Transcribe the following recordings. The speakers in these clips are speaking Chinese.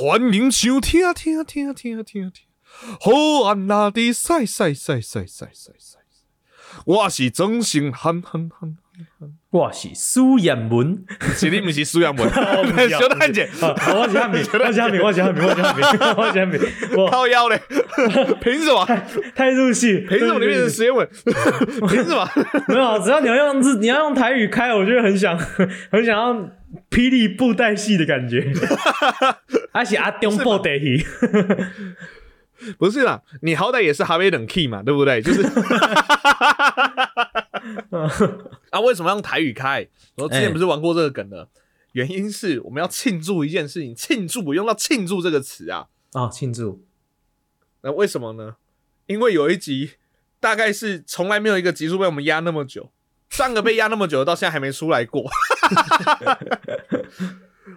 欢迎收听听听听听听，好安那的晒晒晒晒晒晒晒，我是曾心憨憨憨。我是苏彦文，是你不是苏阳文，是小蛋姐，啊我是汉民，我是汉民，我是汉民，我是汉民，我是汉民，我靠腰嘞，凭什么？太入戏，凭什么你变成实验文？凭什么？没有，只要你要用日，你要用台语开，我就会很想很想要霹雳布袋戏的感觉，还是阿中布袋戏，不是啦，你好歹也是哈维冷 key 嘛，对不对？就是 啊，为什么用台语开？我之前不是玩过这个梗的，原因是我们要庆祝一件事情，庆祝我用到“庆祝”这个词啊。哦，庆祝，那为什么呢？因为有一集大概是从来没有一个集数被我们压那么久，上个被压那么久，到现在还没出来过。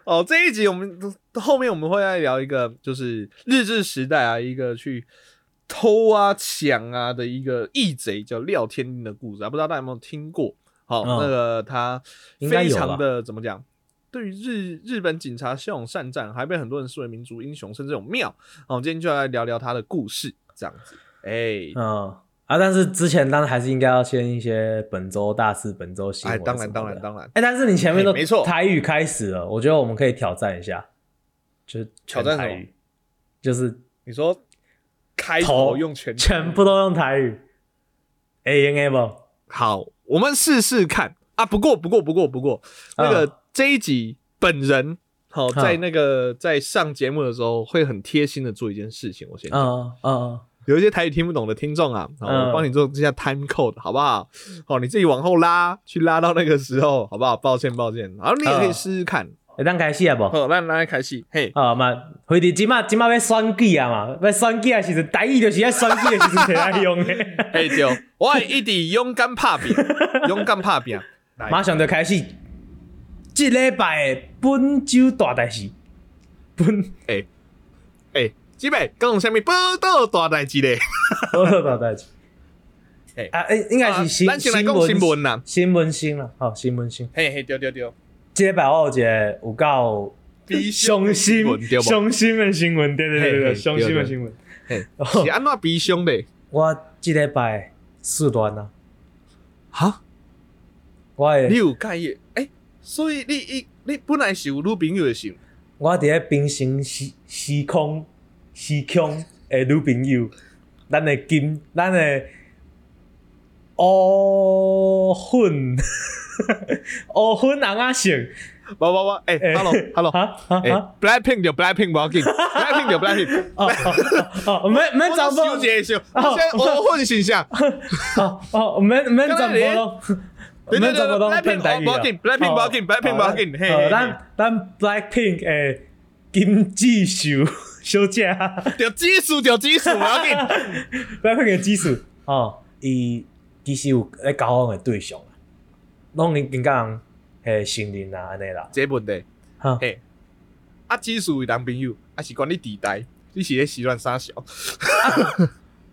哦，这一集我们后面我们会来聊一个，就是日治时代啊，一个去偷啊、抢啊的一个义贼，叫廖天丁的故事啊，不知道大家有没有听过？好、嗯那个他非常的怎么讲？对于日日本警察骁勇善战，还被很多人视为民族英雄，甚至有庙。好，我们今天就来聊聊他的故事，这样子。哎、嗯啊，但是之前当然还是应该要先一些本周大事、本周新哎，当然，当然，。当然，哎，但是你前面都哎没错台语开始了，我觉得我们可以挑战一下，就是挑战台语，就是你说开头头用全全部都用台语，A N A 不？好，我们试试看啊。不过，不过，不过，不过，那个、嗯这一集本人好、嗯在那个在上节目的时候会很贴心的做一件事情。我先讲，嗯嗯有一些台语听不懂的听众啊，好，嗯我帮你做一下 time code 好不好？好，你自己往后拉，去拉到那个时候，好不好？抱歉，抱歉。好，你也可以嗯试试看。会当开始啊无？好，咱来开始。嘿，啊嘛，回伫即马即马要选举啊嘛，要选举的时阵，台语就是要选举的时阵摕来用的。嘿对，我会一直勇敢拍拼，勇敢拍拼。马上就开始，即礼拜的本周大代志，本诶诶、姊妹讲啥物报道大代志咧？报道大代志诶。啊，诶，应该是新咱先来讲新闻啦。新闻新啦，好，新闻新。嘿嘿，对对对，即礼拜我有一个有够比伤心闻对、不？伤心的新闻，对对对对对，嘿嘿伤心的新闻。是安怎比凶的？我即礼拜四段啊，哈，我的你有介意？诶、所以你你你本来是有女朋友的是？我伫咧平行时时空时空的女朋友，咱的金，咱的乌粉乌粉红仔色，不不不，诶、诶 h e l l o hello，哈哈诶、哈，b l a c k Pink 就 Blackpink 不要紧，Blackpink 就 Blackpink。哦 哦哦，免免找我无，修一下，你现在欧混形象，哦哦，没没找无咯，对对对免找无咯，，Blackpink 变台语啊。不要紧，Blackpink 不要紧，Blackpink 不要紧，嘿哦嘿嘿。咱咱 Blackpink 诶金智秀小姐。就技术就技术 不要紧。不要个技术哦，伊其实有咧交往的对象啊，拢已经甲人诶承认啊安尼啦，这问题，哈，嘿，啊，技术为男朋友，啊是管你地带，你是咧时乱啥小？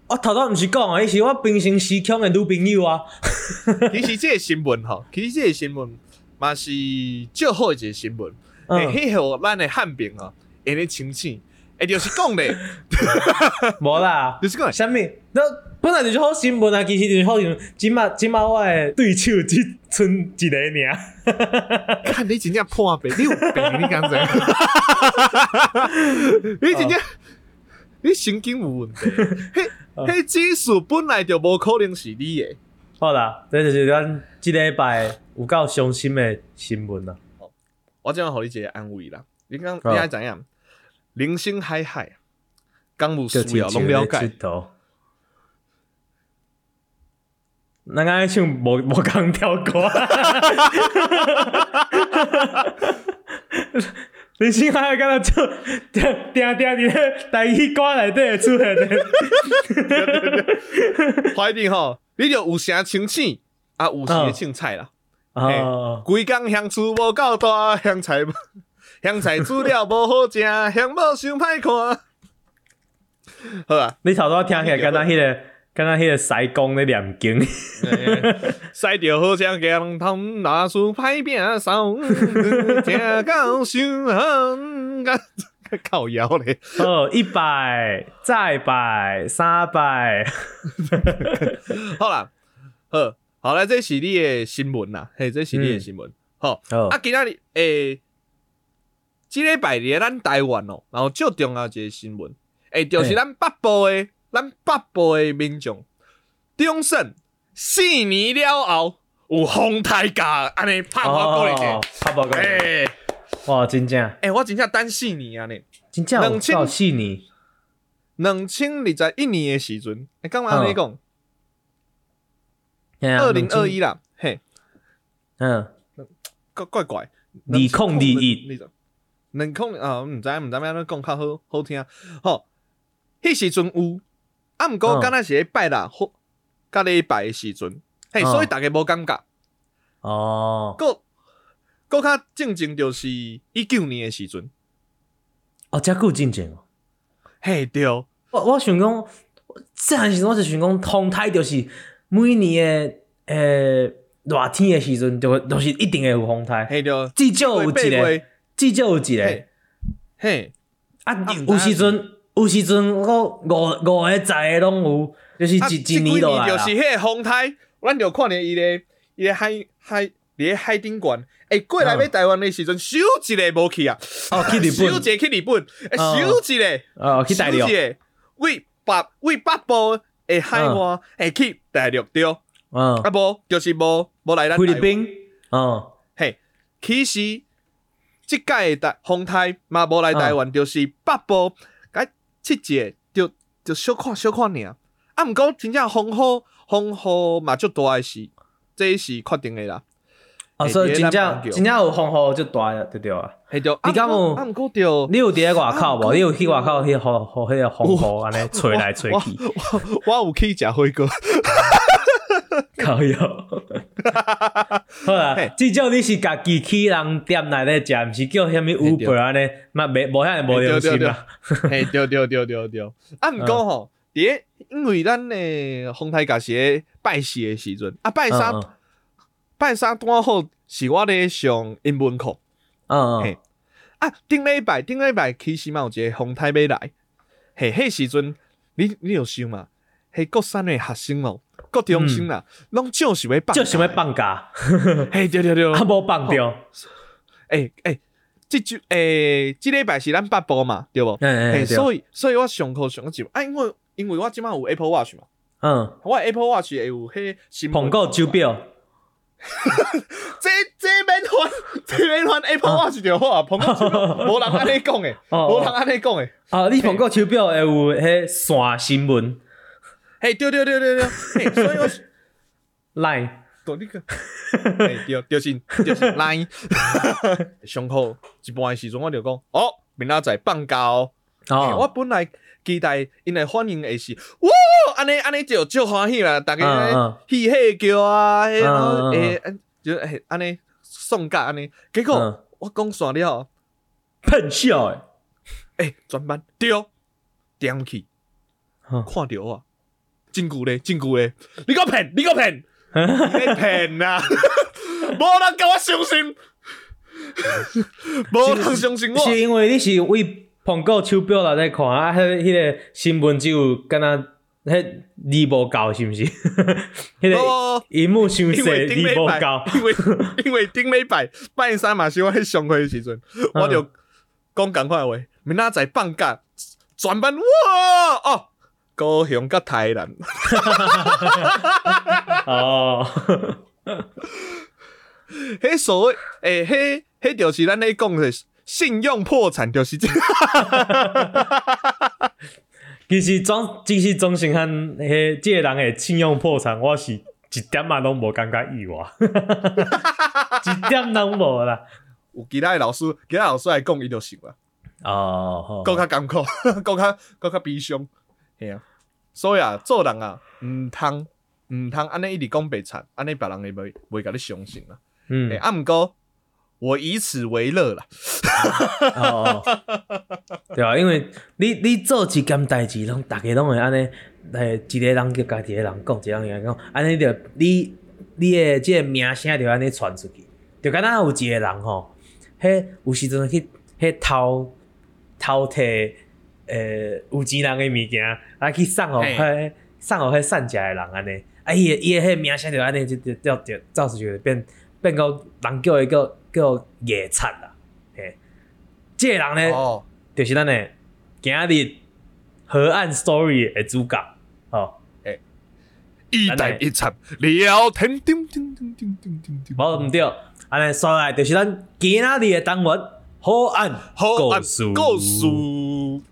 我 头拄毋是讲啊，伊是我平行时空的女朋友啊，其实即个新闻吼，其实即个新闻嘛是较好的一个新闻，诶嗯，迄互咱的汉兵啊，会咧清醒，会就是讲咧，无啦，就是讲啥物？那本来就是好新闻啊，其实就是好新闻。即马即马我的对手只剩一个尔，看你真正破病，你有病，你敢知？你真正，你神经有问题。迄迄技术本来就无可能是你的。好啦，这就是咱即礼拜有够伤心的新闻啊。我这样互你一个安慰啦。你讲哦你爱怎样？零星海海，刚无就需要拢了解。佚佗。咱刚才唱无无共跳歌，人生海海敢若做定定定伫咧台语歌内底会出现的。怀疑吼，你就有声清醒，啊有时会凊彩啦。哦，规工香厝无够大，香菜无 香菜煮了无好食，香某伤歹看。好啊，你头拄听起来敢若迄个，敢若迄个西公咧念经。西 着好像姜汤，拿出歹饼烧，正到伤靠腰嘞。哦，一百，再百，三百，好啦，好，好啦，这是你的新闻啦，嘿，这是你的新闻。好，哦啊，今仔日诶，即礼拜日，咱台湾哦，然后最重要一个新闻，诶，就是咱北部的，咱北部的民众，中盛四年了后有风台价，安尼拍我过来者，拍报告，诶哇，真正，诶，我真正等四年啊呢，真正有两千四年，两千二十一年的时阵，诶，干嘛安尼讲？二零二，一啦，嘿，嗯，怪怪怪，二控二一两空啊，毋知毋知要安怎讲较好好听。吼，迄时阵有，啊，毋过敢若是咧拜六好，甲礼拜的时阵，嘿，所以逐个无感觉。哦，个个较正经就是一九年的时阵，哦，遮久进前哦。嘿对，我我想讲，即阵时阵我就想讲，风台就是每年的诶热天的时阵，就就是一定会有风台，嘿对，至少有一个，至少有一个。嘿。嘿，啊啊，有时阵有时阵我五五个、十个拢有，就是啊，一一年落就是。迄个风台，咱就看着伊咧，伊咧海海伫咧海顶悬，诶，过来要台湾的时阵，收一个无去啊。哦，去日本。收一，个去日本，诶，哦。收一个，哦，去大陆。为北为北部的海岸，会去大陆对，啊嗯，无就是无无来咱。菲律宾，哦，嘿，其实即届的台风台嘛无来台湾，就是北部甲七节就就小看小看尔。啊，毋过真正风雨风雨嘛足大诶是，这是确定诶啦。啊，所以真正真正有风雨就大了，对对啊。你敢有啊毋过着。你有伫咧外口无？你有去外口去互互迄个风雨安尼吹来吹去，我我有去食火锅，靠哟。好啦嘿，至少你是家己去人店内咧食，毋是叫啥物 Uber 安尼，嘛袂无遐无良心啦。嘿，对对对对 对。啊，毋过吼，伫咧因为咱诶风台甲是咧拜四诶时阵，啊拜三嗯拜三拄好是我咧上英文课。嗯嘿啊，顶礼拜顶礼拜其实嘛有一个风台要来，嘿，迄时阵你你有想嘛？迄国三诶学生哦，国中心啦，拢少想要放，就想要，放假，嘿，对对对，啊无放着。诶诶，即就诶，即礼拜是咱北部嘛，对无？嗯嘿，所以所以我上课上一啊，因为因为我即摆有 Apple Watch 嘛，嗯，我 Apple Watch 会有迄新闻。捧够手表，这这免还，这免还 Apple Watch 就好啊，苹果手表，无人安尼讲诶，哦无人安尼讲诶。啊，你苹果手表会有迄线新闻嘿，对对对对对，嘿，所以我，Line，讲你个，嘿，对，就是就是 Line 上课一半的时阵，我就讲，哦，明仔载放假哦。哦。我哦，本来期待因的反应会是，哇，安尼安尼就足欢喜啦，逐个嗯嗯。喜喜叫啊，迄然后嗯嗯。诶，嗯就诶安尼送假安尼，结果嗯。我讲煞了，喷笑诶，诶，全班对，点去嗯。看着我，真久咧，真久咧，你个骗，你个骗。你骗呐！无人甲我相信，无人相信我。是因为你是为捧够手表内底看啊，迄迄个新闻只有敢若迄字无够是毋是？迄个无荧幕伤因为细，顶礼拜字无够，，因为因为顶礼拜拜三嘛是我迄上课的时阵，我就讲共款话，明仔载放假，全班哇哦，高雄甲台南，哦，迄所谓诶，迄迄就是咱咧讲的信用破产，就是这。其实总其实总是和迄即个人诶信用破产，我是一点仔拢无感觉意外，一点拢无啦。有其他的老师，其他老师来讲，伊就是啦。哦，好搁较艰苦，搁较搁较悲伤，嘿啊。所以啊，做人啊，毋通毋通安尼一直讲白惨，安尼别人会袂袂甲你相信啦。嗯诶、，啊毋过我以此为乐啦。哦，对啊，因为你你做一件代志，拢逐个拢会安尼，诶，一个人叫家己个人讲，一个人讲，安尼着你你的即个名声着安尼传出去，就敢若有一个人吼，迄有时阵去迄偷偷摕呃有钱人的物件，来去送互嘿。迄送互迄善食的人安尼，啊伊的伊的迄名声就安尼就就就就造成就变变到人叫伊叫叫野餐啦，嘿，即个人呢，哦，就是咱的今日河岸 story 的主角，哦。一代一场聊天，叮叮叮叮叮叮叮，无毋对，安尼刷来就是咱今仔日的单元好案好按故事。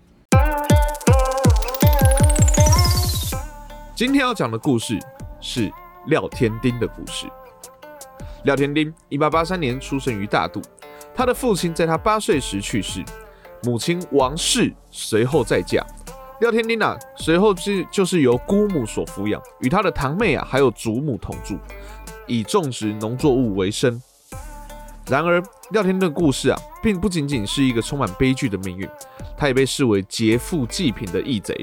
今天要讲的故事是廖天丁的故事。廖天丁，一八八三年出生于大渡，他的父亲在他八岁时去世，母亲王氏随后再嫁。廖天丁啊，随后是就是由姑母所抚养，与他的堂妹啊还有祖母同住，以种植农作物为生。然而，廖天丁的故事啊，并不仅仅是一个充满悲剧的命运，他也被视为劫富济贫的义贼。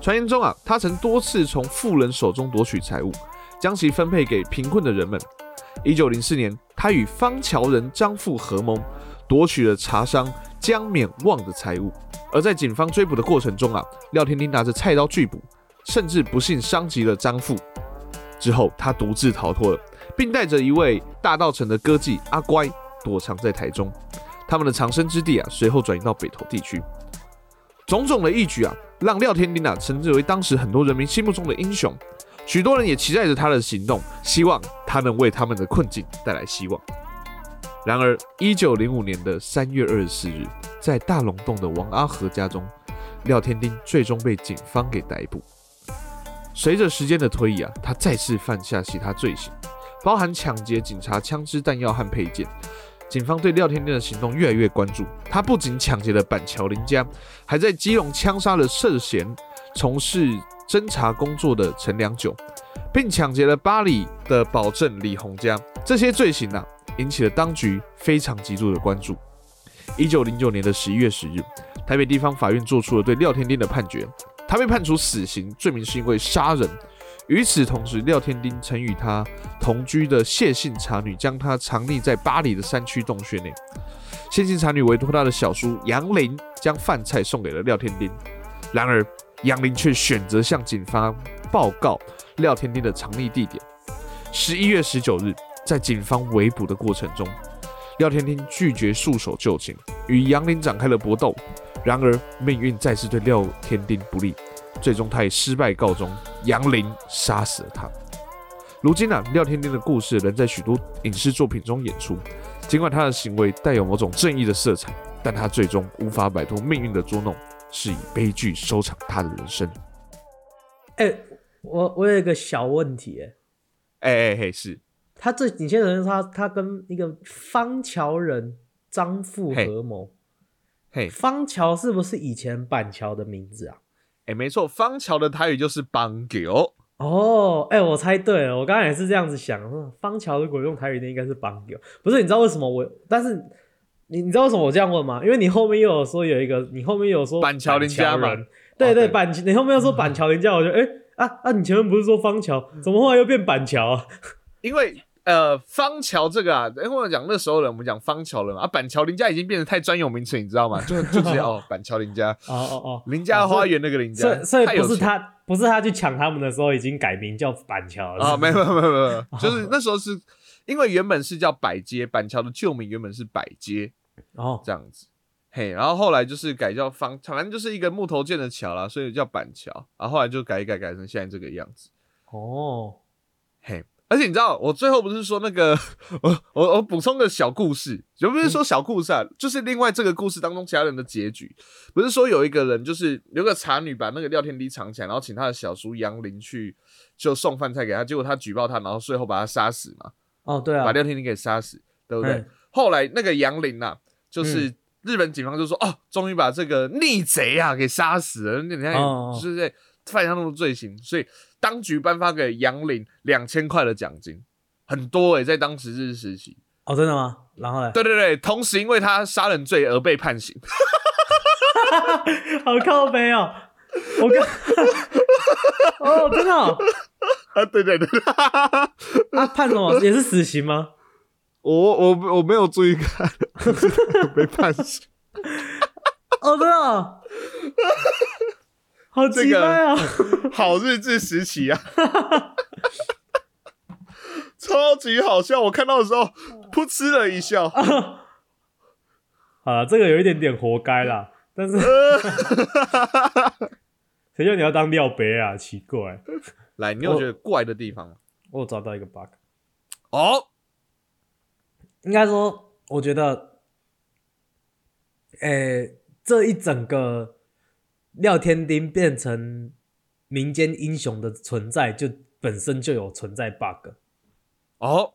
传言中啊，他曾多次从富人手中夺取财物，将其分配给贫困的人们。一九零四年，他与方桥人张富合谋，夺取了茶商江勉望的财物。而在警方追捕的过程中啊，廖天丁拿着菜刀拒捕，甚至不幸伤及了张富。之后，他独自逃脱了，并带着一位大道城的歌妓阿乖躲藏在台中。他们的藏身之地啊，随后转移到北投地区。种种的义举啊，让廖天丁啊称之为当时很多人民心目中的英雄。许多人也期待着他的行动，希望他能为他们的困境带来希望。然而，一九零五年的三月二十四日，在大龙洞的王阿和家中，廖天丁最终被警方给逮捕。随着时间的推移啊，他再次犯下其他罪行，包含抢劫警察枪支、弹药和配件。警方对廖天天的行动越来越关注，他不仅抢劫了板桥林家，还在基隆枪杀了涉嫌从事侦查工作的陈良久，并抢劫了巴黎的保证李洪家。这些罪行啊，引起了当局非常极度的关注。一九零九年的十一月十日，台北地方法院做出了对廖天天的判决，他被判处死刑，罪名是因为杀人。与此同时，廖天丁曾与他同居的谢姓茶女将他藏匿在巴黎的山区洞穴内。谢姓茶女委托他的小叔杨林将饭菜送给了廖天丁，然而杨林却选择向警方报告廖天丁的藏匿地点。十一月十九日，在警方围捕的过程中，廖天丁拒绝束手就擒，与杨林展开了搏斗。然而命运再次对廖天丁不利。最终，他以失败告终，杨林杀死了他。如今啊，廖天丁的故事仍在许多影视作品中演出。尽管他的行为带有某种正义的色彩，但他最终无法摆脱命运的捉弄，是以悲剧收场他的人生。哎、我我有一个小问题、哎，哎哎嘿，是他这你先说他他跟一个方桥人张富合谋，嘿方桥是不是以前板桥的名字啊？哎，没错，方桥的台语就是邦狗。哦，哎、我猜对了，我刚才也是这样子想，说方桥如果用台语念应该是邦友，不是？你知道为什么我？但是你你知道为什么我这样问吗？因为你后面又有说有一个，你后面又有说板桥林家嘛人对对，板你后面又说板桥林家，我就哎、啊啊，你前面不是说方桥，怎么后来又变板桥啊？因为呃，方桥这个啊，因为我讲那时候人，我们讲方桥人嘛，啊，板桥林家已经变得太专有名词，你知道吗？就就直接 哦，板桥林家，哦哦哦，林家花园那个林家，所以所以不是他不是他去抢他们的时候已经改名叫板桥了啊，没有没有没有没有，哦 就是那时候是因为原本是叫百街，板桥的旧名原本是百街哦。这样子，嘿，然后后来就是改叫方，反正就是一个木头建的桥啦，所以叫板桥，然后后来就改一改改成现在这个样子，哦。嘿。而且你知道，我最后不是说那个，我我我补充个小故事，就不是说小故事啊，就是另外这个故事当中其他人的结局，不是说有一个人就是有个茶女把那个廖天丁藏起来，然后请他的小叔杨林去就送饭菜给他，结果他举报他，然后最后把他杀死嘛。哦对啊把，廖天丁给杀死，对不对？嗯后来那个杨林呐，就是日本警方就说，哦，终于把这个逆贼啊给杀死了，你看哦就是在犯下那么多罪行，所以当局颁发给杨林两千块的奖金，很多诶、在当时日治时期。哦真的吗？然后呢，对对对，同时因为他杀人罪而被判刑。好靠背哦，我刚 哦真的哦啊，对对对，啊判什么也是死刑吗？我我我没有注意看，被判刑。哦，真的哦，好奇怪啊！好日治时期啊，超级好笑。我看到的时候，噗嗤了一笑。好了，这个有一点点活该啦，但是谁叫你要当尿杯啊？奇怪，来，你有觉得怪的地方吗？我有找到一个 bug。哦，应该说，我觉得，诶、这一整个廖天丁变成民间英雄的存在，就本身就有存在 bug。哦，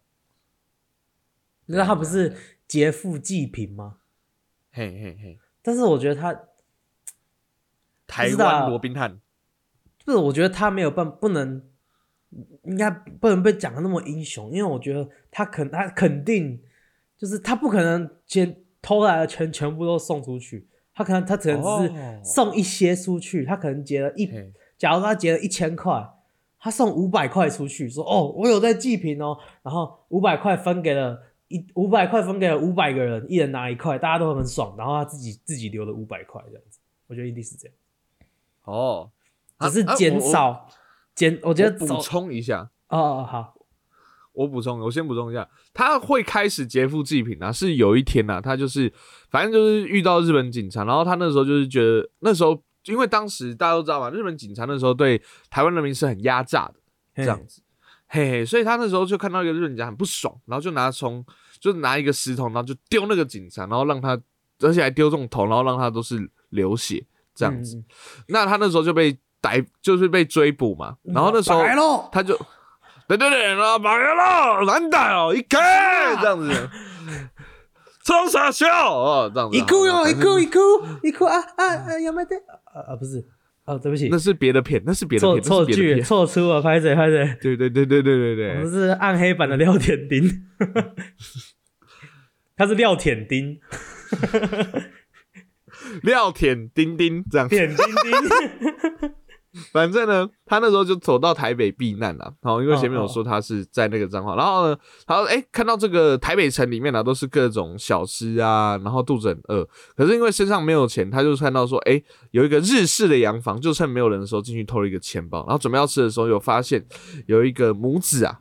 就是他不是劫富济贫吗？嘿嘿嘿，但是我觉得他台湾罗宾汉，不是，我觉得他没有办不能，应该不能被讲的那么英雄，因为我觉得他肯他肯定就是他不可能先偷来的钱全部都送出去，他可能他只能只哦是送一些出去，他可能结了一，假如他结了一千块，他送五百块出去，说哦我有在济贫哦，然后五百块分给了。一五百块分给了五百个人，一人拿一块，大家都很爽，然后他自己自己留了五百块这样子，我觉得一定是这样。哦，啊只是减。少减，我我觉得补充一下，哦哦好，我补充，我先补充一下，他会开始劫富济贫啊，是有一天呐、啊，他就是反正就是遇到日本警察，然后他那时候就是觉得那时候因为当时大家都知道嘛，日本警察那时候对台湾人民是很压榨的这样子，嘿嘿，所以他那时候就看到一个日本警察很不爽，然后就拿从就拿一个石头，然后就丢那个警察，然后让他而且还丢中头，然后让他都是流血这样子，嗯。那他那时候就被逮，就是被追捕嘛，然后那时候，他就，对对对，然后把人了，难打哦，一开 这样子，冲傻笑哦，这样子，一哭哟，一哭一哭一哭啊啊啊，有没得啊啊不是。哦，对不起。那，是别的片，那是别的片，那错句是别的片，错出了，拍谁拍谁，对对对对对对对，我们是暗黑版的廖天丁，他是廖舔丁，廖舔丁丁这样，舔丁丁，反正呢，他那时候就走到台北避难了，然后因为前面有说他是在那个彰化，然后呢，他说哎，看到这个台北城里面呢、都是各种小吃啊，然后肚子很饿，可是因为身上没有钱，他就看到说，哎，有一个日式的洋房，就趁没有人的时候进去偷了一个钱包，然后准备要吃的时候，有发现有一个母子啊，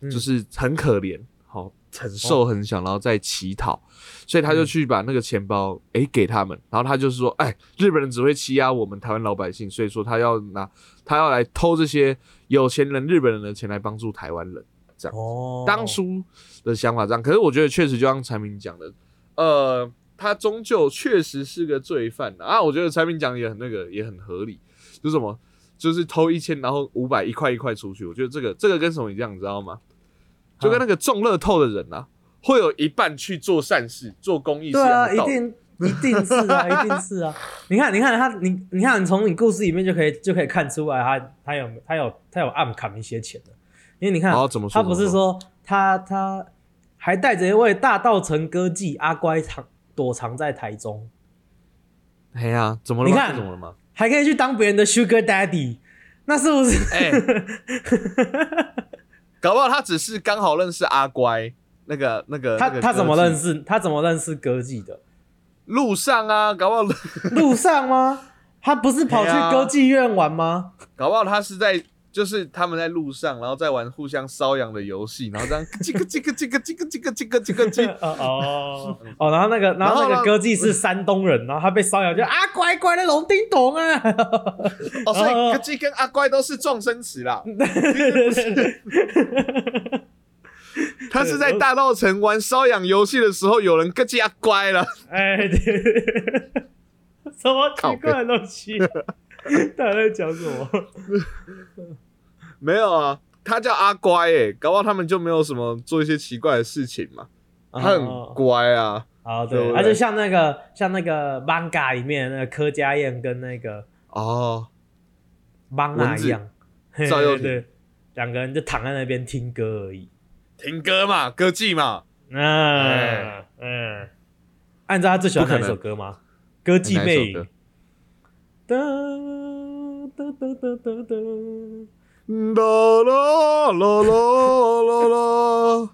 嗯。就是很可怜，好、很瘦很小，然后再乞讨，所以他就去把那个钱包诶给他们，然后他就是说，哎，日本人只会欺压我们台湾老百姓，所以说他要拿他要来偷这些有钱人日本人的钱来帮助台湾人，这样。哦，当初的想法这样，可是我觉得确实就像柴明讲的，呃，他终究确实是个罪犯啊。我觉得柴明讲的也很那个，也很合理，就是什么，就是偷一千，然后五百一块一块出去。我觉得这个这个跟什么一样，你知道吗？就跟那个中乐透的人啊，会有一半去做善事、做公益事，一定一定是啊，一定是啊。你看，你看他，你你看，你从你故事里面就可以就可以看出来他，他有他有他有暗砍一些钱的，因为你看，哦怎么说他不是说他他还带着一位大道城歌妓阿乖藏躲藏在台中，哎呀，怎么了？你看这怎么了吗？还可以去当别人的 Sugar Daddy，那是不是？哎、搞不好他只是刚好认识阿乖，那个那个他那个他怎么认识？他怎么认识歌妓的？路上啊，搞不好路上吗？他不是跑去 歌妓院玩吗？搞不好他是在，就是他们在路上，然后在玩互相瘙痒的游戏，然后这样 叽个叽个叽个叽个叽个叽个叽个叽。哦哦，然后那个然后那个歌姬是山东人，然后他被瘙痒就啊乖乖的龙叮咚啊。哦，所以歌姬跟阿乖都是撞生词啦。他是在大道城玩瘙痒游戏的时候，有人咯叽阿乖了。哎对，什么奇怪的东西？他在讲什么？没有啊，他叫阿乖诶，搞不好他们就没有什么做一些奇怪的事情嘛。他很乖啊，啊，对，对不对？他就像那个像那个 manga 里面那个柯佳燕跟那个哦，manga 蚊子。一样，嘿赵又廷。对，两个人就躺在那边听歌而已。听歌嘛，歌妓嘛，嗯哎。嗯，按照他最喜欢哪一首歌吗？歌妓魅影。哒哒哒哒哒哒。啦啦啦啦啦啦。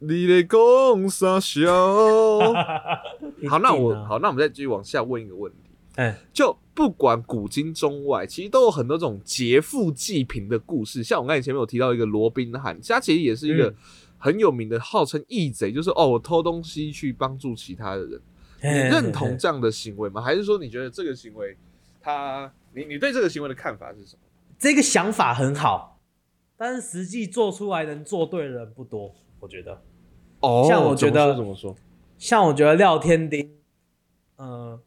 你的讲啥笑？好，那我好，那我们再继续往下问一个问题。哎，就不管古今中外，其实都有很多种劫富济贫的故事。像我刚才前面有提到一个罗宾汉，他其实也是一个嗯很有名的，号称义贼，就是哦，我偷东西去帮助其他的人。你认同这样的行为吗？还是说你觉得这个行为，他你你对这个行为的看法是什么？这个想法很好，但是实际做出来能做对的人不多，我觉得。哦像我觉得怎么说？像我觉得廖天丁，呃，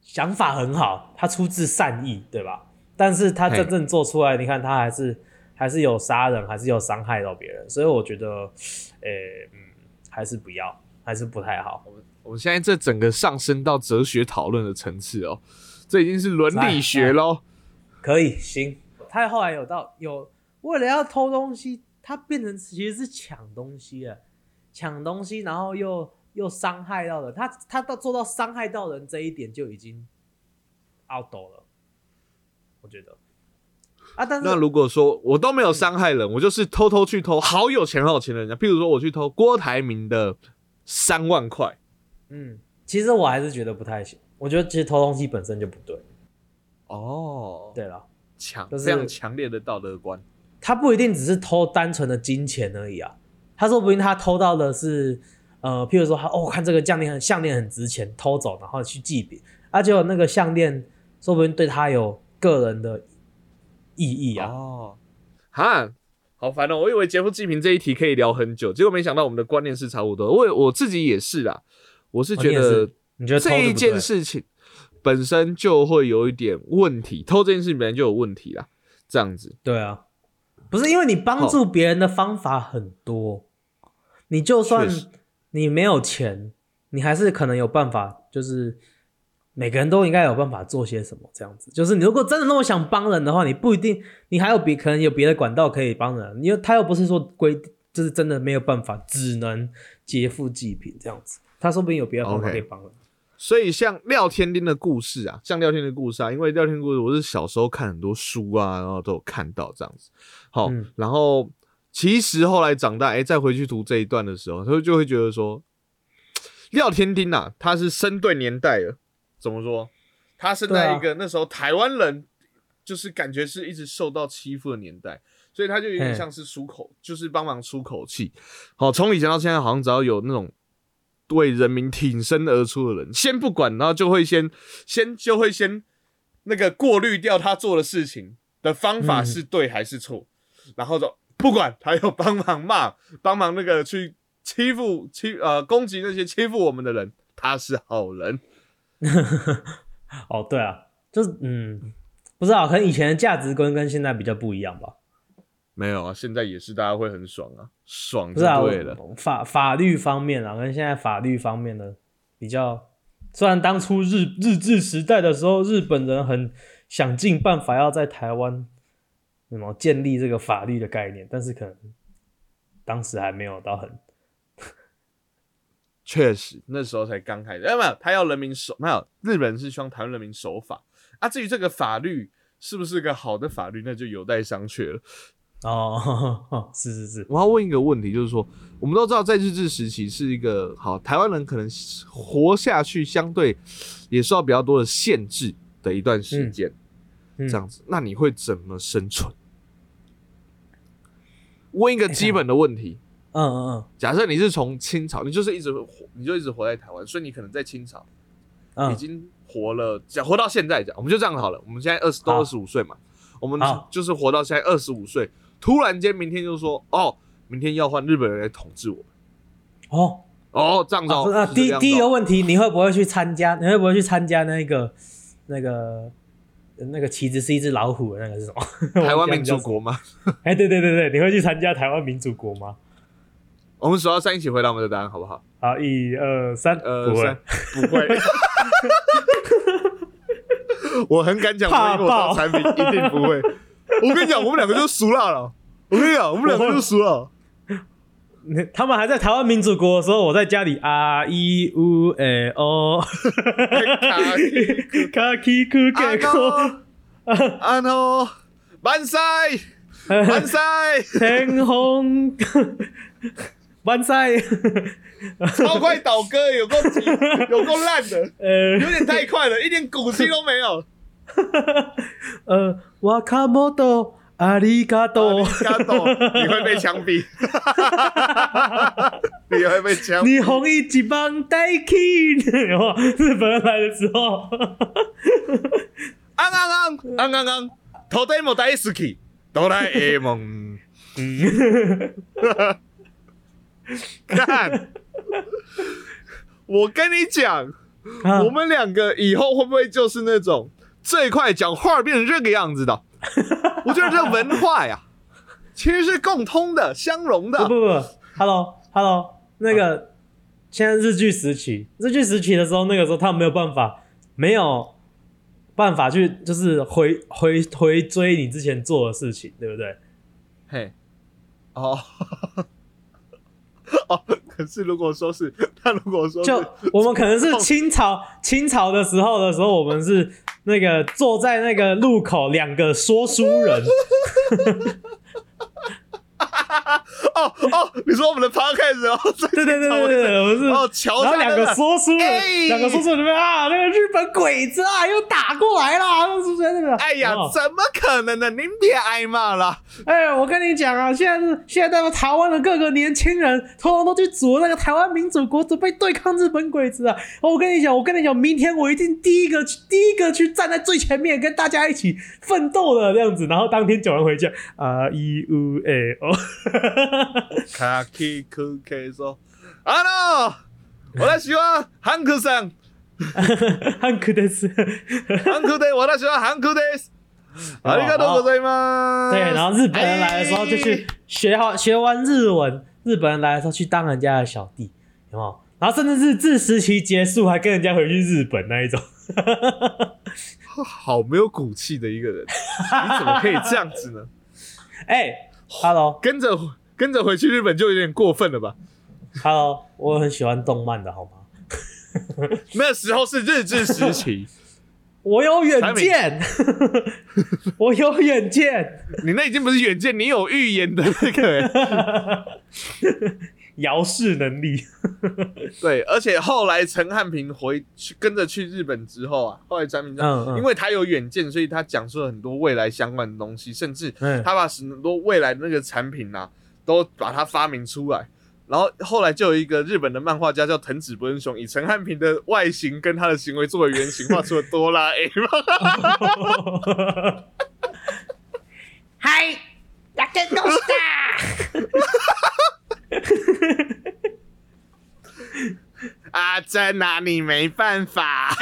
想法很好，他出自善意，对吧？但是他真正做出来，你看他还是还是有杀人，还是有伤害到别人，所以我觉得，呃、嗯，还是不要，还是不太好。我们现在这整个上升到哲学讨论的层次哦，这已经是伦理学喽。可以，行。他后来有到有为了要偷东西，他变成其实是抢东西了，抢东西，然后又又伤害到了，他他到做到伤害到人这一点就已经 out 了，我觉得。啊，但是那如果说我都没有伤害人，我就是偷偷去偷好有钱好有钱的人家，譬如说我去偷郭台铭的三万块，嗯，其实我还是觉得不太行。我觉得其实偷东西本身就不对。哦，对了，强就是非常强烈的道德观。他不一定只是偷单纯的金钱而已啊，他说不定他偷到的是，呃，譬如说他哦，看这个项链很项链很值钱，偷走然后去祭别，啊，结果那个项链说不定对他有个人的意义啊，哦，哈，好烦哦！我以为劫富济贫这一题可以聊很久，结果没想到我们的观念是差不多。我我自己也是啦，我是觉得是你觉得偷这一件事情本身就会有一点问题，偷这件事情本来就有问题啦。这样子，对啊，不是因为你帮助别人的方法很多，你就算你没有钱，你还是可能有办法，就是每个人都应该有办法做些什么这样子。就是你如果真的那么想帮人的话，你不一定，你还有别可能有别的管道可以帮人，因为他又不是说规，就是真的没有办法，只能劫富济贫这样子。他说不定有别的方法可以帮人。所以像廖天丁的故事啊，像廖天丁的故事啊，因为廖天故事我是小时候看很多书啊，然后都有看到这样子。好，嗯然后其实后来长大，哎、再回去读这一段的时候，他就会觉得说，廖天丁啊，他是生对年代了。怎么说？他生在一个那时候台湾人就是感觉是一直受到欺负的年代，所以他就有点像是出口，就是帮忙出口气。好，从以前到现在，好像只要有那种为人民挺身而出的人，先不管，然后就会先先就会先那个过滤掉他做的事情的方法嗯是对还是错，然后就不管，还有帮忙骂，帮忙那个去欺负欺呃攻击那些欺负我们的人，他是好人。哦，对啊，就是嗯，不知道，可能以前的价值观跟现在比较不一样吧。没有啊，现在也是大家会很爽啊，爽是对了。我法法律方面啊，跟现在法律方面的比较，虽然当初日日治时代的时候，日本人很想尽办法要在台湾什么建立这个法律的概念，但是可能当时还没有到很确实，那时候才刚开始，哎，没有，他要人民守，没有，日本人是希望台湾人民守法啊。至于这个法律是不是个好的法律，那就有待商榷了。哦，是是是，我要问一个问题，就是说，我们都知道在日治时期是一个好台湾人可能活下去相对也受到比较多的限制的一段时间，嗯这样子，那你会怎么生存？问一个基本的问题，嗯嗯嗯假设你是从清朝，你就是一直活，你就一直活在台湾，所以你可能在清朝已嗯，经活了，讲活到现在讲，我们就这样好了。我们现在二十都好二十五岁嘛，我们就是活到现在二十五岁，突然间明天就说，哦，明天要换日本人来统治我们，哦，哦，这样子哦。啊，是第第一个问题，你会不会去参加？你会不会去参加那个那个那个旗子是一只老虎的那个是什么？台湾民主国吗？哎，对对对对，你会去参加台湾民主国吗？我们数到三一起回答我们的答案好不好？好，一二三，呃，不会三，不会。我很敢讲，我知道爆产品一定不会。我跟你讲，我们两个就熟辣了。我跟你讲，我们两个就熟了。他们还在台湾民主国的时候，我在家里啊一乌诶哦，卡基库啊给库，啊 no，万岁，万岁！天空，万岁！超快倒戈，有够急，有够烂的，呃有点太快了，一点骨气都没有。呃，瓦卡莫多，阿里嘎多，嘎多，你会被枪毙，你会被枪毙。你红一级棒带没有日本人来的时候，昂昂昂昂昂昂，头戴莫戴斯基，哆啦 A 梦。嗯，看，我跟你讲，啊。我们两个以后会不会就是那种最快讲话变成这个样子的？我觉得这文化呀，其实是共通的、相融的。不不不，Hello Hello，那个现在日剧时期，日剧时期的时候，那个时候他们没有办法，没有办法去就是回回回追你之前做的事情，对不对？嘿，哦。哦，可是如果说是，他如果说就我们可能是清朝清朝的时候的时候，我们是那个坐在那个路口，两个说书人，哦哦，你说我们的后在 对对对对对，我们是。哦，乔家然后两个那说书人，哎两个说书人就边啊，那个日本鬼子啊，又打过来了，是不是那个？哎呀哦，怎么可能呢？您别挨骂了。哎，我跟你讲啊，现在是现在台湾的各个年轻人，通通都去组那个台湾民主国，准备对抗日本鬼子啊！哦我跟你讲，我跟你讲，明天我一定第一个去，第一个去站在最前面，跟大家一起奋斗的这样子。然后当天九完回家，啊一五哎哦，卡基库 K 说，あの、私はハンクさん。汉克的是，ハンクで、私はハンクです。ありがとうございます。对，然后日本人来的时候就去学好学完日文，日本人来的时候去当人家的小弟，有没有？然后甚至日治时期结束，还跟人家回去日本那一种。好没有骨气的一个人，你怎么可以这样子呢？哎 ，Hello。跟着跟着回去日本就有点过分了吧？Hello，我很喜欢动漫的好吗？那时候是日治时期，我有远见，我有远见，你那已经不是远见，你有预言的那个、欸。遥视能力。对，而且后来陈汉平回去跟着去日本之后啊，后来张明嗯嗯因为他有远见，所以他讲述了很多未来相关的东西，甚至嗯他把很多未来的那个产品啊，都把它发明出来。然后后来就有一个日本的漫画家叫藤子不二雄，以陈汉平的外形跟他的行为作为原型，画出了哆啦 A 梦。はい、やけど 啊，真拿你没办法。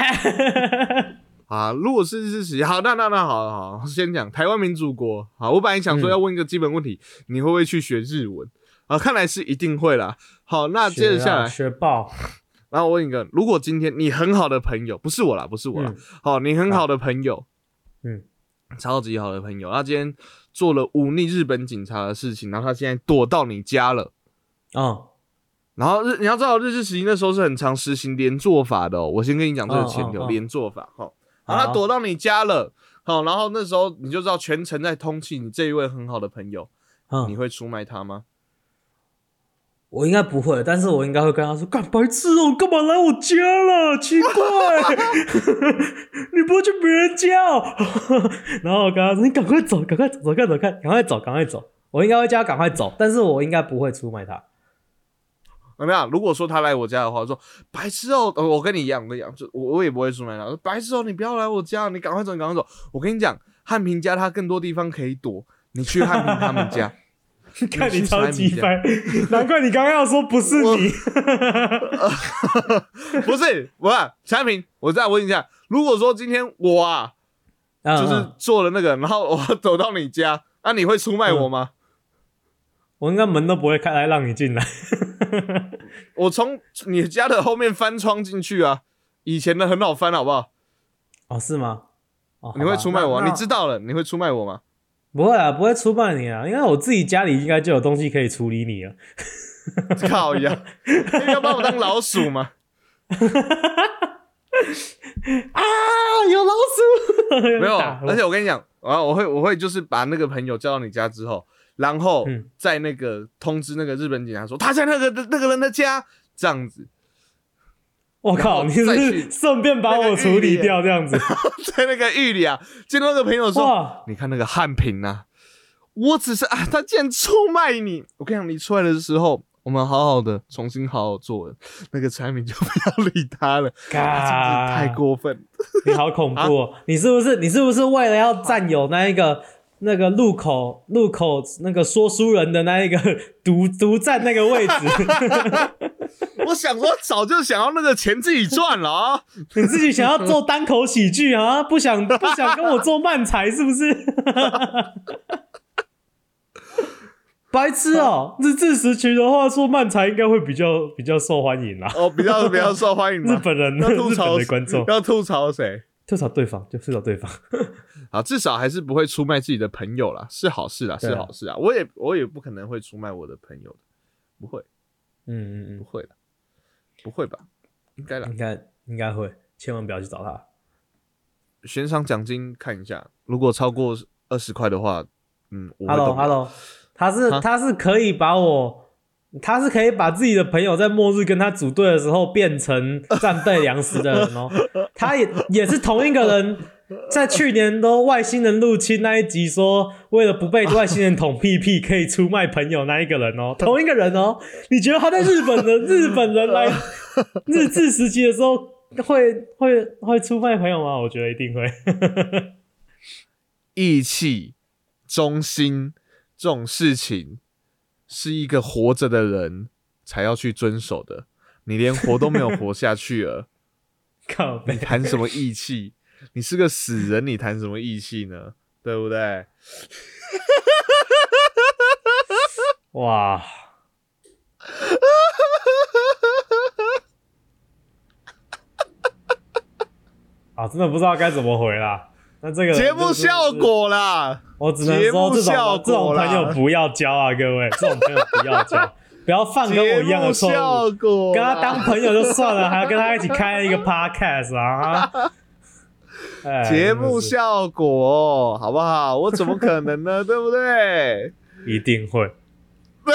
啊，如果是日时，好，那那那好好，先讲台湾民主国。好，我本来想说要问一个基本问题，你会不会去学日文？啊，看来是一定会啦。好，那接着下来，学报，然后我问一个，如果今天你很好的朋友，不是我啦，不是我啦，嗯好，你很好的朋友，嗯，超级好的朋友，他今天做了忤逆日本警察的事情，然后他现在躲到你家了。嗯然后日你要知道，日治时期那时候是很常实行连坐法的哦。我先跟你讲这个前提，嗯嗯嗯连坐法。好，好好，他躲到你家了，好，然后那时候你就知道全程在通气你这一位很好的朋友，你嗯，会出卖他吗？我应该不会，但是我应该会跟他说：“干白痴哦、干嘛来我家了？奇怪，你不会去别人家哦。”然后我跟他说：“你赶快走，赶快走，走开走开，赶快走，赶快走。”我应该会叫他赶快走，但是我应该不会出卖他。怎么样？如果说他来我家的话，说白痴哦、呃我跟你一样，我跟你讲，就我我也不会出卖他。说白痴哦、你不要来我家，你赶快走，你赶快走。我跟你讲，汉平家他更多地方可以躲，你去汉平他们家。看你超级白，难怪你刚刚要说不是你。不是，我啊，产品，我再问一下，如果说今天我啊，就是嗯做了那个，然后我 走到你家，那、你会出卖我吗？我应该门都不会开来让你进来。我从你家的后面翻窗进去啊，以前的很好翻，好不好？哦，是吗？哦，你会出卖我啊？你知？道了，你会出卖我吗？不会啊，不会出卖你啊，因为我自己家里应该就有东西可以处理你了。靠呀，你要把我当老鼠吗？啊，有老鼠！没有，而且我跟你讲，啊，我会我会就是把那个朋友叫到你家之后，然后嗯在那个通知那个日本警察说他在那个那个人的家，这样子，我靠，你是顺便把我处理掉这样子？在那个狱 里啊，见到那个朋友说，你看那个汉平啊，我只是啊，他竟然出卖你！我跟你讲，你出来的时候，我们好好的重新好好做人，那个产品就不要理他了，他是不是太过分？你好恐怖哦！啊你是不是你是不是为了要占有那一个那个路口路口那个说书人的那一个 独独占那个位置？我想说，早就想要那个钱自己赚了啊！你自己想要做单口喜剧啊？不想不想跟我做漫才是不是？白痴哦、日治时期的话，做漫才应该会比较比较受欢迎啦。哦，比较比较受欢迎日本人要日本吐槽的观众要吐槽谁？吐槽对方就吐槽对方，啊，至少还是不会出卖自己的朋友啦，是好事啦，是好事啊。我也我也不可能会出卖我的朋友的，不会嗯嗯嗯，不会的，不会吧？应该啦。应该应该会，千万不要去找他。悬赏奖金看一下，如果超过二十块的话，嗯，Hello Hello，他是他是可以把我，他是可以把自己的朋友在末日跟他组队的时候变成战备粮食的人哦。他也也是同一个人，在去年都外星人入侵那一集说，为了不被外星人捅屁屁，可以出卖朋友那一个人哦，同一个人哦。你觉得他在日本的 日本人来日治时期的时候会会会出卖朋友吗？我觉得一定会。义气、忠心这种事情，是一个活着的人才要去遵守的。你连活都没有活下去了，靠你谈什么义气？你是个死人，你谈什么义气呢？对不对？哇！啊，真的不知道该怎么回啦。那这个节目效，果啦，我只能节说这种这种朋友不要交啊，各位，这种朋友不要交，不要犯跟我一样的错误。跟他当朋友就算了，还要跟他一起开一个 podcast 啊！哎节目效果，好不好？我怎么可能呢？对不对？一定会。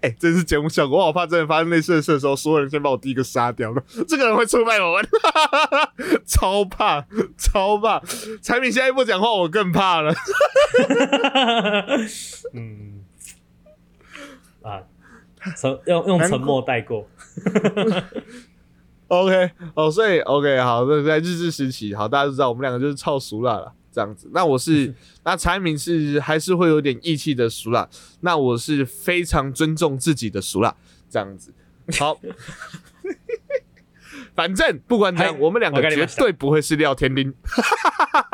哎、这是节目效果，我好怕真的发生类似的事的时候，所有人先把我第一个杀掉了。这个人会出卖我们，超怕，超怕。产品现在不讲话，我更怕了。嗯，啊，沉用用沉默带过。OK，哦，所以 OK，好，那在日治时期，好，大家都知道我们两个就是超熟辣了，这样子。那我是，那产品是还是会有点义气的熟辣，那我是非常尊重自己的熟辣，这样子。好，反正不管怎样，我们两个绝对不会是廖天丁，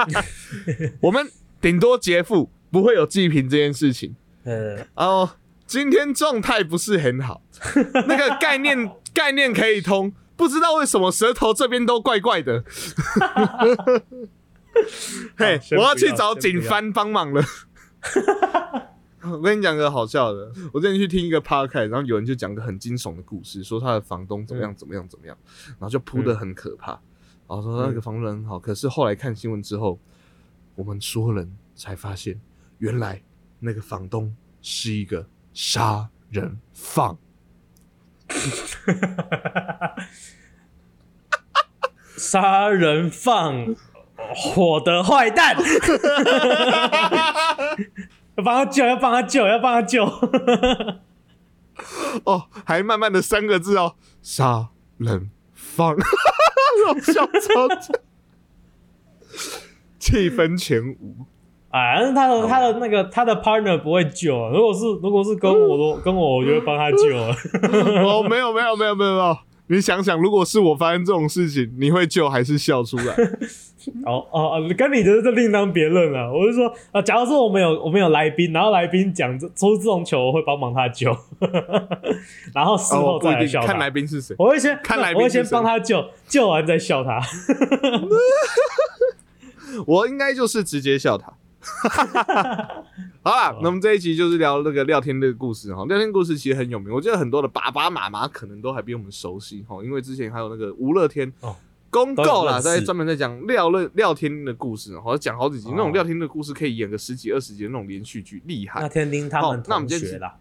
我们顶多劫富，不会有济贫这件事情。嗯，哦，今天状态不是很好，那个概念概念可以通，不知道为什么舌头这边都怪怪的。嘿我要去找警方帮忙了。我跟你讲个好笑的，我之前去听一个 podcast，然后有人就讲个很惊悚的故事，说他的房东怎么样怎么样怎么样，然后就铺的很可怕，然后说那个房东很好，可是后来看新闻之后，我们所有人才发现，原来那个房东是一个杀人犯。杀人放火的坏蛋，要帮他救，要帮他救，要帮他救。哦，还慢慢的三个字哦，杀人犯，我笑超久，气氛全无。哎，但是他的他的那个他的 partner 不会救啊。如果是如果是跟我的跟我，我就会帮他救了。哦，没有没有没有没有没有，你想想，如果是我发生这种事情，你会救还是笑出来？哦哦哦，跟你的这另当别论了。我是说啊，假如说我们有我们有来宾，然后来宾讲这出这种球，我会帮忙他救，然后事后再来笑他。看来宾是谁。我会先看来宾我会先帮他救，救完再笑他。我应该就是直接笑他。好啦，那么这一集就是聊那个廖天的故事哈。廖天故事其实很有名，我觉得很多的爸爸妈妈可能都还比我们熟悉哈，因为之前还有那个吴乐天哦公都有购啦，在专门在讲廖乐廖天的故事，好像讲好几集，哦那种廖天的故事可以演个十几二十集的那种连续剧，厉害那。天丁他好们那我们今天同学啦，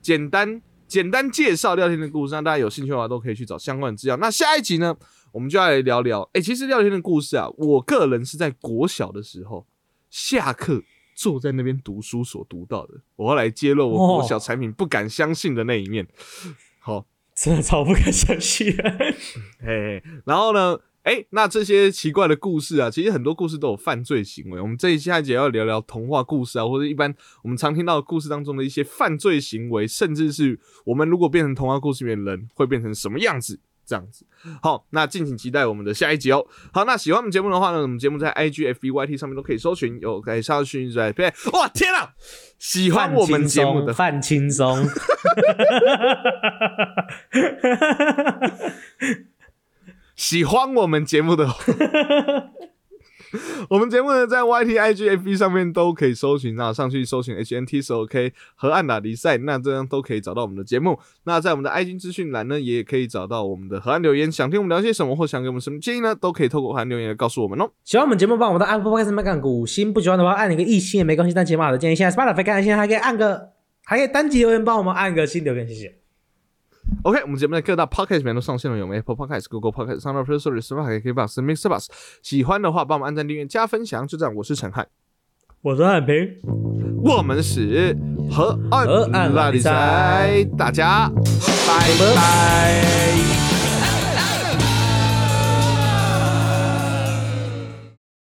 简单简单介绍廖天的故事，让大家有兴趣的话都可以去找相关的资料。那下一集呢，我们就要来聊聊，哎、其实廖天的故事啊，我个人是在国小的时候下课坐在那边读书所读到的，我要来揭露我国小产品不敢相信的那一面。好，真的超不敢相信。嘿，然后呢？哎、那这些奇怪的故事啊，其实很多故事都有犯罪行为。我们这一下一节要聊聊童话故事啊，或者一般我们常听到的故事当中的一些犯罪行为，甚至是我们如果变成童话故事里面的人，会变成什么样子？这样子。好，那敬请期待我们的下一集哦。好，那喜欢我们节目的话呢，我们节目在 IG、FB、YT 上面都可以搜寻，有可以上去在对。哇，天啊！喜欢我们节目的范轻松，喜欢我们节目的，我们节目呢在 YT、IG、FB 上面都可以搜寻，那上去搜寻 HNT 是 OK 河岸打比赛，那这样都可以找到我们的节目。那在我们的 IG 资讯栏呢，也可以找到我们的河岸留言，想听我们聊些什么，或想给我们什么建议呢，都可以透过河岸留言来告诉我们哦。喜欢我们节目，帮我们到 Apple Podcast 上面按个五星；不喜欢的话，按一个一星也没关系。但起码好的建议，现在 Spotify 看，现在还可以按个，还可以单击留言帮我们按个新留言，谢谢。OK，我们节目在各大 Podcast 平台都上线了，有 Apple Podcast、Google Podcast、Sound Play Store、Spotify、KBox、Mixer Bus。喜欢的话，帮我们按赞、订阅、加分享。就这样，我是陈汉，我是汉平，我们是河河岸岸拉力拉力赛赛，大家拜拜。